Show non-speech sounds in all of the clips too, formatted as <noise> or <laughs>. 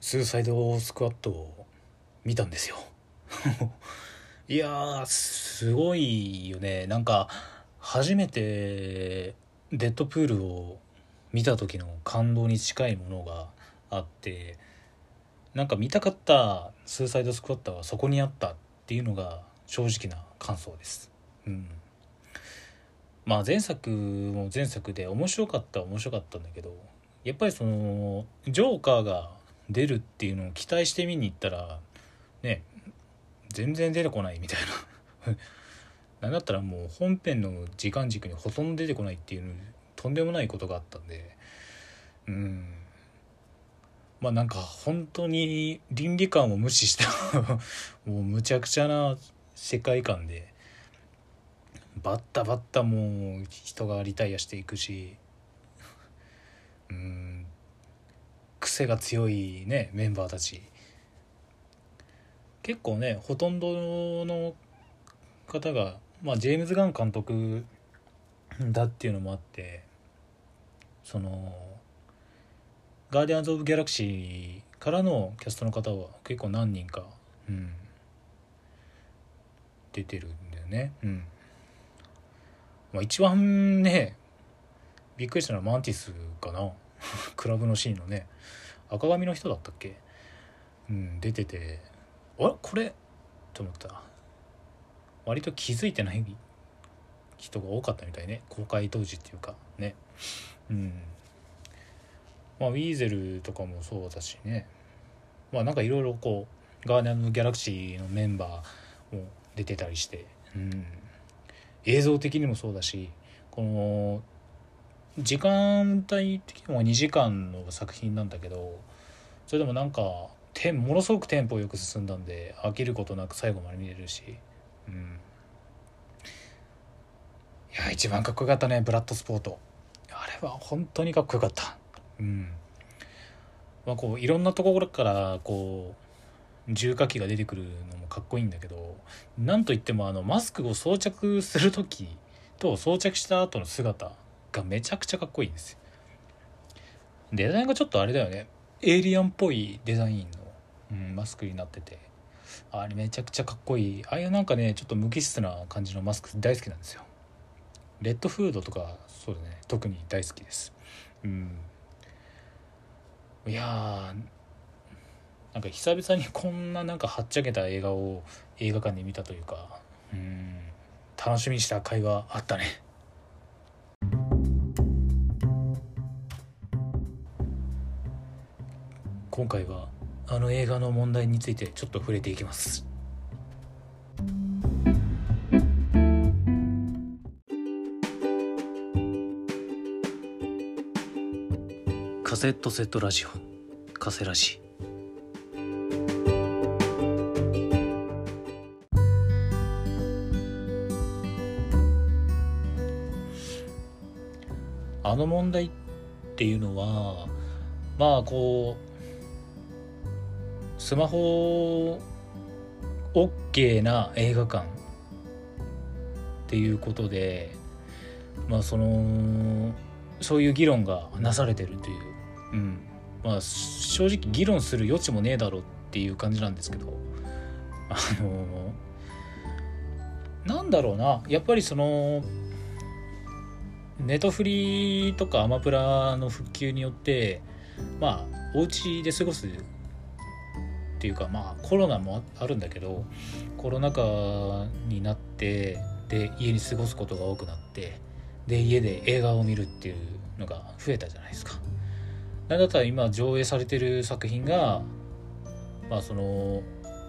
スーサイドスクワットを見たんですよ。<laughs> いやーすごいよね。なんか初めてデッドプールを見た時の感動に近いものがあってなんか見たかったスーサイドスクワットはそこにあったっていうのが正直な感想です。うん、まあ前作も前作で面白かった面白かったんだけどやっぱりそのジョーカーが出るっていうのを期待して見に行ったらね全然出てこないみたいな。<laughs> なんだったらもう本編の時間軸にほとんど出てこないっていうとんでもないことがあったんで。うん。まあなんか本当に倫理観を無視した <laughs> もうむちゃくちゃな世界観でバッタバッタもう人がリタイアしていくし。うん。癖が強いねメンバーたち。結構ねほとんどの方が、まあ、ジェームズ・ガン監督 <coughs> だっていうのもあってその「ガーディアンズ・オブ・ギャラクシー」からのキャストの方は結構何人か、うん、出てるんだよね。うん。まあ、一番ねびっくりしたのはマンティスかな。<laughs> クラブのシーンのね赤髪の人だったっけ？うん出ててあれ？これ？と思った。割と気づいてない人が多かったみたいね。公開当時っていうかね。うん。まあウィーゼルとかもそうだしね。まあなんかいろいろこうガーディアンズ・ギャラクシーのメンバーも出てたりしてうん。映像的にもそうだしこの時間帯的にも2時間の作品なんだけどそれでもなんかテンものすごくテンポよく進んだんで飽きることなく最後まで見れるし、うん、いや一番かっこよかったねブラッドスポート。あれは本当にかっこよかった。うん。まあこういろんなところからこう重火器が出てくるのもかっこいいんだけどなんといってもあのマスクを装着する時と装着した後の姿がめちゃくちゃかっこいいんですよ。デザインがちょっとあれだよね。エイリアンっぽいデザインの、うん、マスクになってて。あれめちゃくちゃかっこいい。ああいうなんかねちょっと無機質な感じのマスク大好きなんですよ。レッドフードとかそうだね。特に大好きです。うん。いやーなんか久々にこんななんかはっちゃけた映画を映画館で見たというかうん。楽しみにした会話あったね。今回はあの映画の問題についてちょっと触れていきます。カセットセットラジオカセラジ。あの問題っていうのはまあこうスマホ OK な映画館っていうことでまあそのそういう議論がなされてるという、うん、まあ正直議論する余地もねえだろうっていう感じなんですけど。あのなんだろうな。やっぱりそのネトフリとかアマプラの復旧によってまあお家で過ごすっていうかまあコロナもあるんだけどコロナ禍になってで家に過ごすことが多くなってで家で映画を見るっていうのが増えたじゃないですか。なんだったら今上映されてる作品がまあその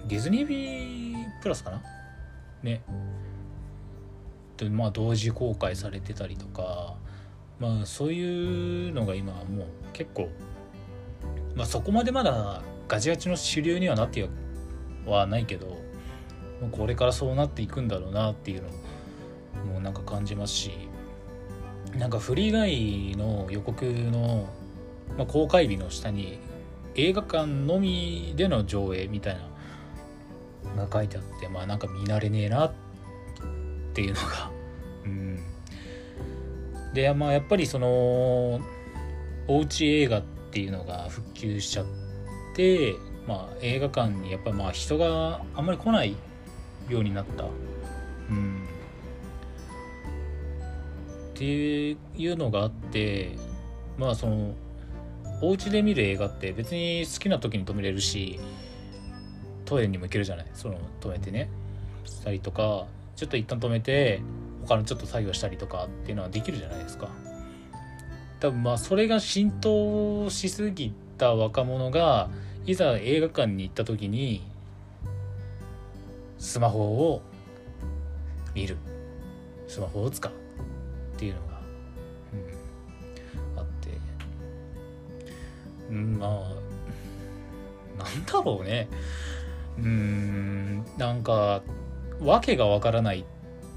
ディズニービープラスかな？ねでまあ同時公開されてたりとかまあそういうのが今もう結構まあそこまでまだガチガチの主流にはなってはないけどこれからそうなっていくんだろうなっていうのもなんか感じますしなんかフリーガイの予告の、まあ、公開日の下に映画館のみでの上映みたいなが書いてあってまあなんか見慣れねえなっていうのが <laughs> うん。でまあやっぱりそのおうち映画っていうのが復旧しちゃって、まあ、映画館にやっぱまあ人があんまり来ないようになった。うん、っていうのがあってまあそのお家で見る映画って別に好きな時に止めれるしトイレにも行けるじゃない？その止めてね。したりとかちょっと一旦止めて他のちょっと作業したりとかっていうのはできるじゃないですか。多分まあそれが浸透しすぎた若者がいざ映画館に行った時にスマホを見る。スマホを使う。っていうのが、うん、あって。うんまあなんだろうね。うんなんか訳がわからない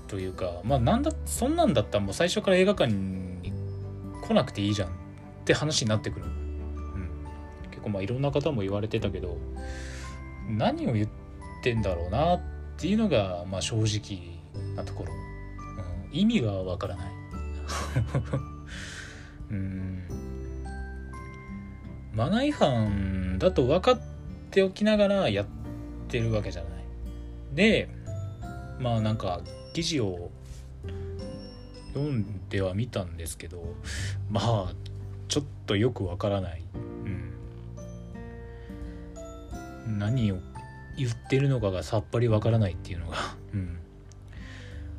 というかまあなんだそんなんだったらもう最初から映画館に来なくていいじゃんって話になってくる、構まあいろんな方も言われてたけど何を言ってんだろうなっていうのがまあ正直なところ、うん、意味がわからない。<laughs> うん。マナー違反だと分かっておきながらやってるわけじゃない。でまあなんか記事を読んではみたんですけどまあちょっとよくわからない、何を言ってるのかがさっぱりわからないっていうのが、<laughs> うん、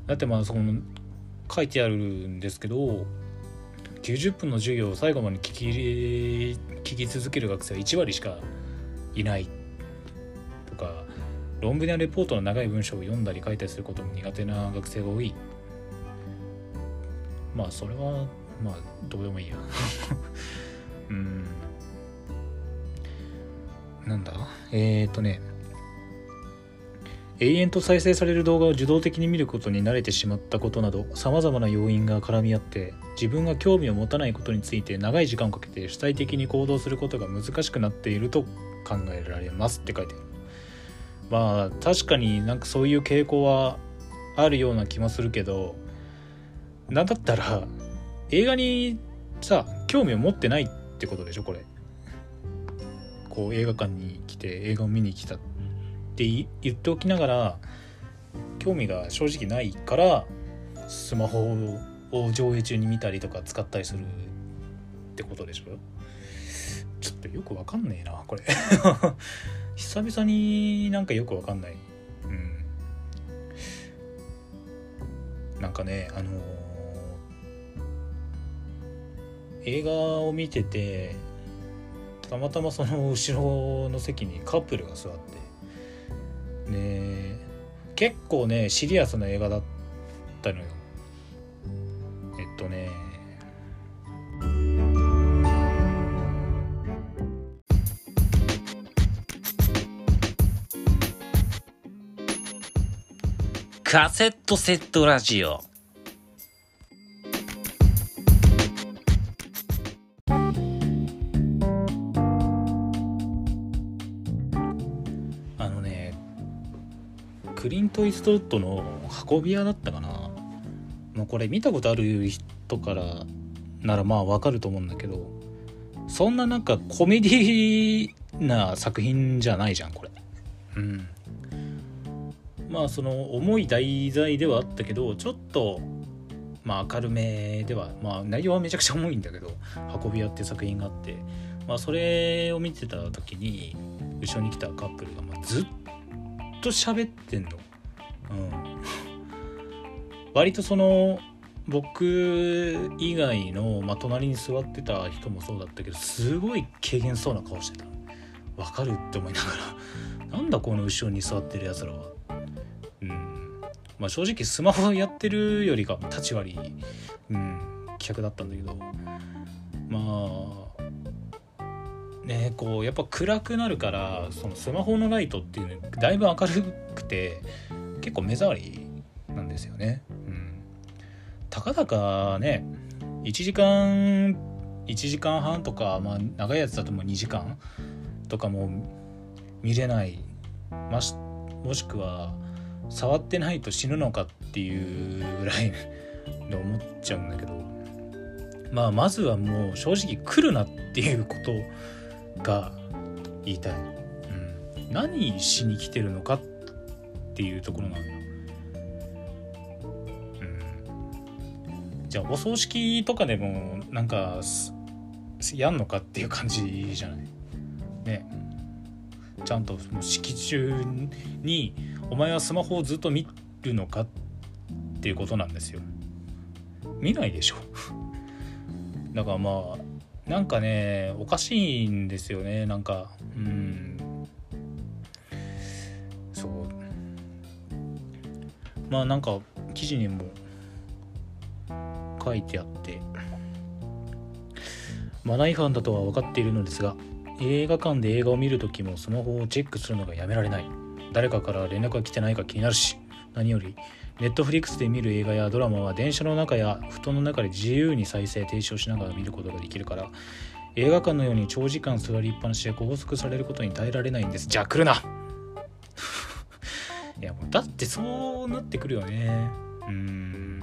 だってまあその書いてあるんですけど90分の授業を最後まで聞き聞き続ける学生は1割しかいないとか論文やレポートの長い文章を読んだり書いたりすることも苦手な学生が多い。まあそれはまあどうでもいいや。<laughs> うんなんだ？えっ、とね。永遠と再生される動画を受動的に見ることに慣れてしまったことなどさまざまな要因が絡み合って自分が興味を持たないことについて長い時間をかけて主体的に行動することが難しくなっていると考えられます。って書いてある。まあ確かになんかそういう傾向はあるような気もするけどなんだったら映画にさ興味を持ってないってことでしょこれ。こう映画館に来て映画を見に来たって言っておきながら興味が正直ないからスマホを上映中に見たりとか使ったりするってことでしょ？ちょっとよくわかんねえなこれ。<laughs> 久々になんかよくわかんない。うん。なんかねあのー、映画を見ててたまたまその後ろの席にカップルが座ってね結構ねシリアスな映画だったのよ。えっとね。カセットセットラジオ。クリント・イーストウッドの運び屋だったかな。もうこれ見たことある人からならまあわかると思うんだけどそんななんかコメディな作品じゃないじゃんこれ。うん。まあその重い題材ではあったけどちょっとまあ明るめではまあ内容はめちゃくちゃ重いんだけど「運び屋」って作品があってまあそれを見てた時に後ろに来たカップルがまずっと喋ってんの？うん。割とその僕以外の、まあ、隣に座ってた人もそうだったけどすごい軽減そうな顔してた。わかるって思いながら。<laughs> なんだこの後ろに座ってるやつらは。うん。まあ正直スマホやってるよりか立ち割りうん企画だったんだけど。まあねこうやっぱ暗くなるからそのスマホのライトっていうのだいぶ明るくて結構目障りなんですよね。うん、たかだかね1時間1時間半とか、まあ、長いやつだともう2時間とかも見れない。ましもしくは触ってないと死ぬのかっていうぐらいで思っちゃうんだけど。まあまずはもう正直来るなっていうことが言いたい、うん、何しに来てるのかっていうところなのよ、うん、じゃあお葬式とかでもなんかやんのかっていう感じじゃない？ね。ちゃんともう式中にお前はスマホをずっと見るのかっていうことなんですよ。見ないでしょ。<laughs> だからまあなんかねおかしいんですよねなんか。うん。そう。まあなんか記事にも書いてあって。マナー違反だとは分かっているのですが映画館で映画を見るときもスマホをチェックするのがやめられない。誰かから連絡が来てないか気になるし何よりネットフリックスで見る映画やドラマは電車の中や布団の中で自由に再生停止をしながら見ることができるから映画館のように長時間座りっぱなしで拘束されることに耐えられないんです。じゃあ来るな。<laughs> いやもうだってそうなってくるよね。うん。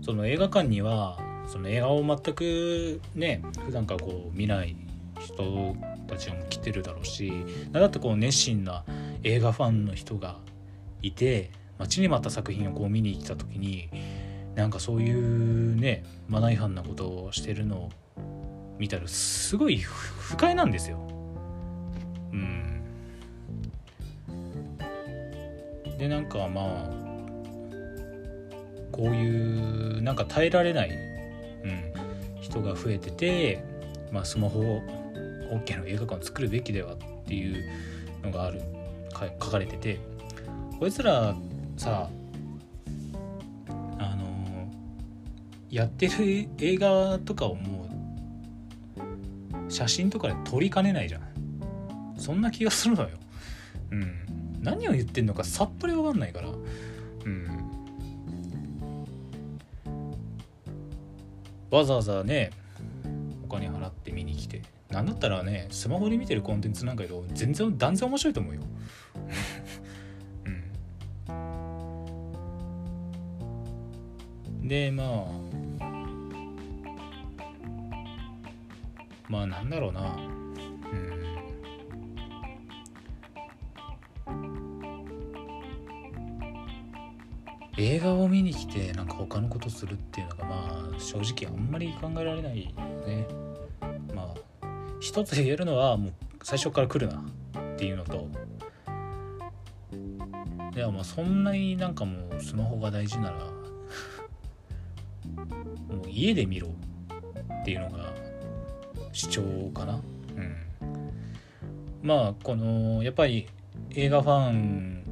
その映画館にはその映画を全くね普段からこう見ない人たちも来てるだろうしだってこう熱心な映画ファンの人がいて待ちに待った作品をこう見に来た時になんかそういうねマナー違反なことをしてるのを見たらすごい不快なんですよ。うん、でなんかまあこういうなんか耐えられない、うん、人が増えてて、まあ、スマホを OK の映画館を作るべきではっていうのがある書かれててこいつらさあのやってる映画とかをもう写真とかで撮りかねないじゃんそんな気がするのよ。うん。何を言ってんのかさっぱりわかんないから。うん。わざわざねお金払って見に来て。なんだったらねスマホで見てるコンテンツなんかより全然断然面白いと思うよ。でまあまあなんだろうな。うん。映画を見に来てなんか他のことするっていうのがまあ正直あんまり考えられないよね。まあ一つ言えるのはもう最初から来るなっていうのと。いやまあそんなになんかもうスマホが大事なら家で見ろ。っていうのが主張かな。うん。まあこのやっぱり映画ファン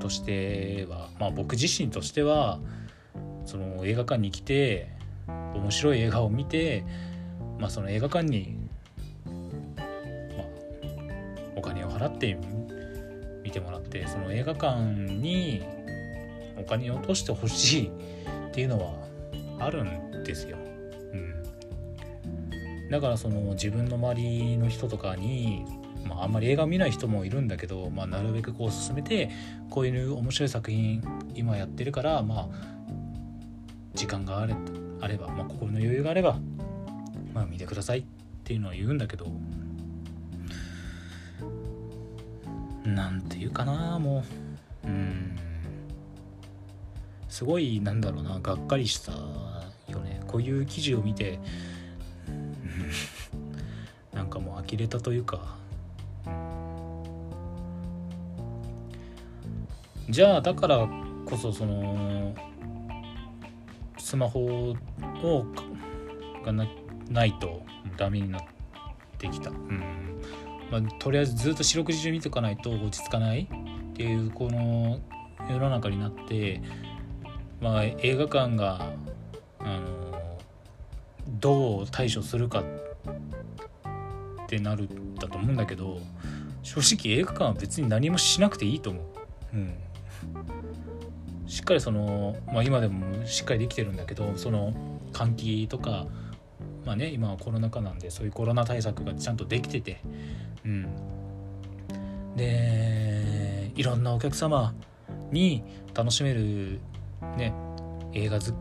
としてはまあ僕自身としてはその映画館に来て面白い映画を見てまあその映画館に、まあ、お金を払って見てもらってその映画館にお金を落としてほしいっていうのはあるんですよ。うん、だからその自分の周りの人とかにまあ、あんまり映画見ない人もいるんだけど、まあ、なるべくこう進めてこういう面白い作品今やってるからまあ時間があれあれば、まあ、心の余裕があれば、まあ、見てくださいっていうのは言うんだけどなんていうかなもうすごいなんだろうながっかりしたよね。こういう記事を見てなんかもう呆れたというか。じゃあだからこそそのスマホをがなないとダメになってきた、うん。まあ、とりあえずずっと四六時中見ておかないと落ち着かないっていうこの世の中になって、まあ、映画館があのどう対処するかってなるんだと思うんだけど正直映画館は別に何もしなくていいと思う。うんしっかりその、まあ、今でもしっかりできてるんだけどその換気とかまあね今はコロナ禍なんでそういうコロナ対策がちゃんとできててうんでいろんなお客様に楽しめるね映画ず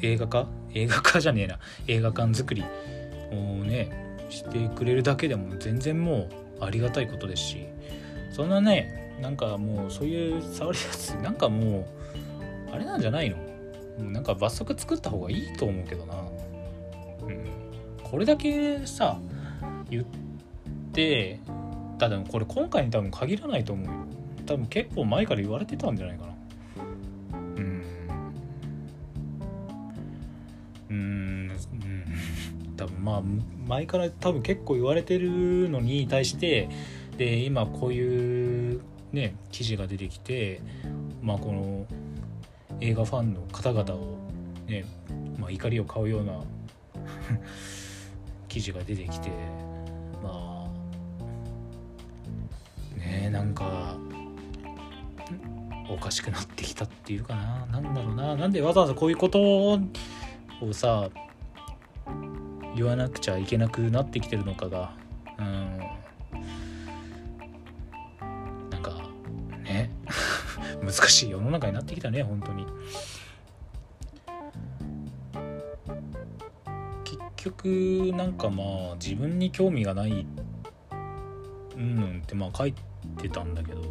映画化映画化 <laughs> じゃねえな。映画館作り。をねしてくれるだけでも全然もうありがたいことですし。そんなねなんかもうそういう触りやつなんかもうあれなんじゃないの？もうなんか罰則作った方がいいと思うけどな、うん、これだけさ言ってただこれ今回に多分限らないと思うよ。多分結構前から言われてたんじゃないかな。まあ前から多分結構言われてるのに対してで今こういうね記事が出てきてまあこの映画ファンの方々をね、まあ、怒りを買うような <laughs> 記事が出てきてまあねなんかおかしくなってきたっていうかな。なんだろうな。なんでわざわざこういうことをさ言わなくちゃいけなくなってきてるのかがうん。なんかね。<laughs> 難しい世の中になってきたね本当に。結局なんかまあ自分に興味がないうんうんってまあ書いてたんだけど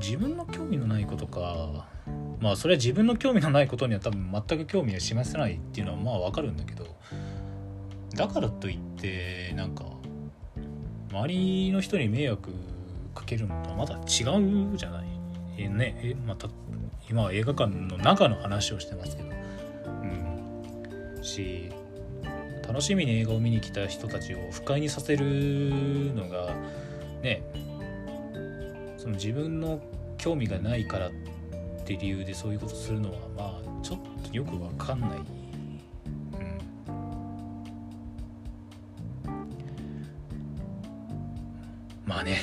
自分の興味のないことか。まあそれは自分の興味のないことには多分全く興味を示せないっていうのはまあわかるんだけどだからといってなんか周りの人に迷惑かけるのとはまだ違うじゃない？えねえまた今は映画館の中の話をしてますけど。うん。し楽しみに映画を見に来た人たちを不快にさせるのがねその自分の興味がないからっって理由でそういうことするのはまあちょっとよくわかんない、うん、まあね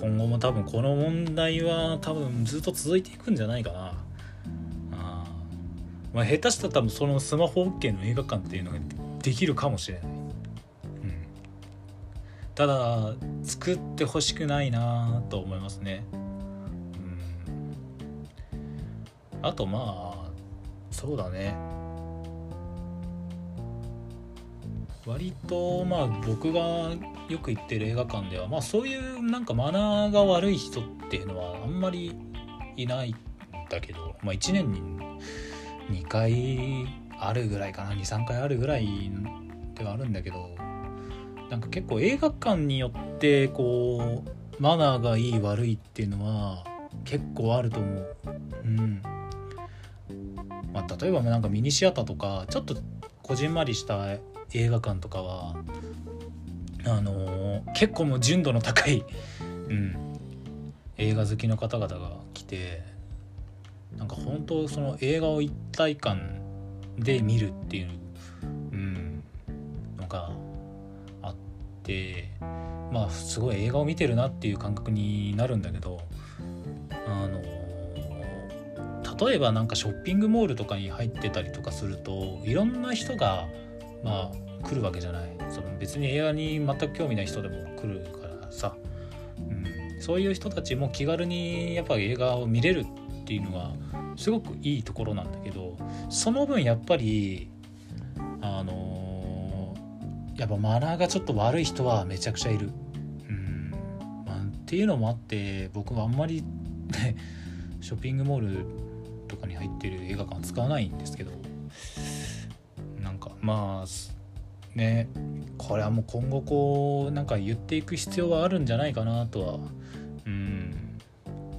今後も多分この問題は多分ずっと続いていくんじゃないかな。あまあ下手したら多分そのスマホ OK の映画館っていうのができるかもしれない、うん、ただ作ってほしくないなと思いますね。あとまあそうだね割とまあ僕がよく行ってる映画館ではまあそういうなんかマナーが悪い人っていうのはあんまりいないんだけどまあ1年に2回あるぐらいかな23回あるぐらいではあるんだけどなんか結構映画館によってこうマナーがいい悪いっていうのは結構あると思う。うんまあ、例えばなんかミニシアターとかちょっとこじんまりした映画館とかはあのー、結構もう純度の高い、うん、映画好きの方々が来てなんか本当その映画を一体感で見るっていう、うん、のがあってまあすごい映画を見てるなっていう感覚になるんだけどあの例えばなんかショッピングモールとかに入ってたりとかするといろんな人がまあ来るわけじゃない。その別に映画に全く興味ない人でも来るからさ、うん、そういう人たちも気軽にやっぱ映画を見れるっていうのがすごくいいところなんだけどその分やっぱりあのー、やっぱマナーがちょっと悪い人はめちゃくちゃいる。うん。まあ、っていうのもあって僕はあんまり <laughs> ショッピングモールとかに入ってる映画館使わないんですけどなんかまあねこれはもう今後こうなんか言っていく必要はあるんじゃないかなとはうん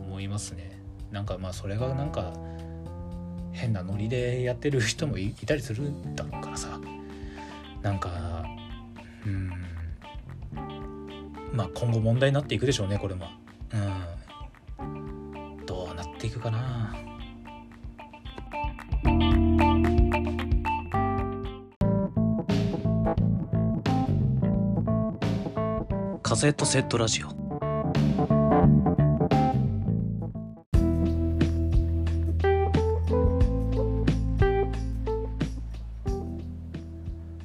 思いますね。なんかまあそれがなんか変なノリでやってる人もいたりするんだろうからさ。なんかうんまあ今後問題になっていくでしょうねこれも。うん。どうなっていくかな。セットセットラジオ。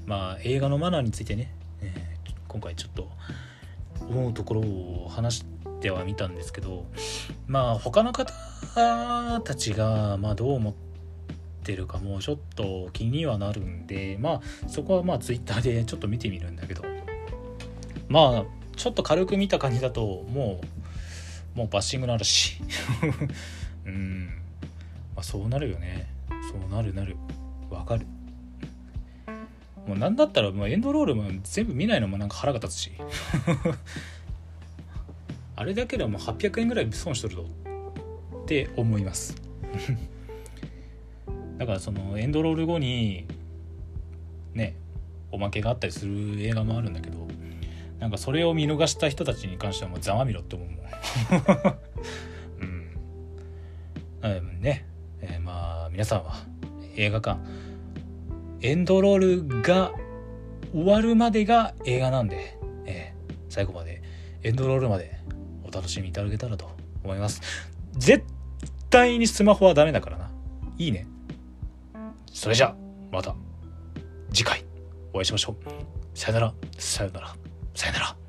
まあ映画のマナーについてね、えー今回ちょっと思うところを話してはみたんですけど。まあ他の方たちがまあどう思っってるかもちょっと気にはなるんで。まあそこはまあツイッターでちょっと見てみるんだけど。まあちょっと軽く見た感じだともうもうバッシングの嵐。<laughs> うん。まあそうなるよね。そうなるなる。わかる。もうなんだったらもうエンドロールも全部見ないのもなんか腹が立つし。<laughs> あれだけでも800円ぐらい損しとるぞ。って思います。<laughs> だからそのエンドロール後にねおまけがあったりする映画もあるんだけどなんかそれを見逃した人たちに関してはもうざまみろって思うもん。<laughs> うん。うんね、えーまあ皆さんは映画館エンドロールが終わるまでが映画なんで、えー最後までエンドロールまでお楽しみいただけたらと思います。絶対にスマホはダメだからな。いいね。それじゃあまた次回お会いしましょう。さよなら。さよなら。さよなら。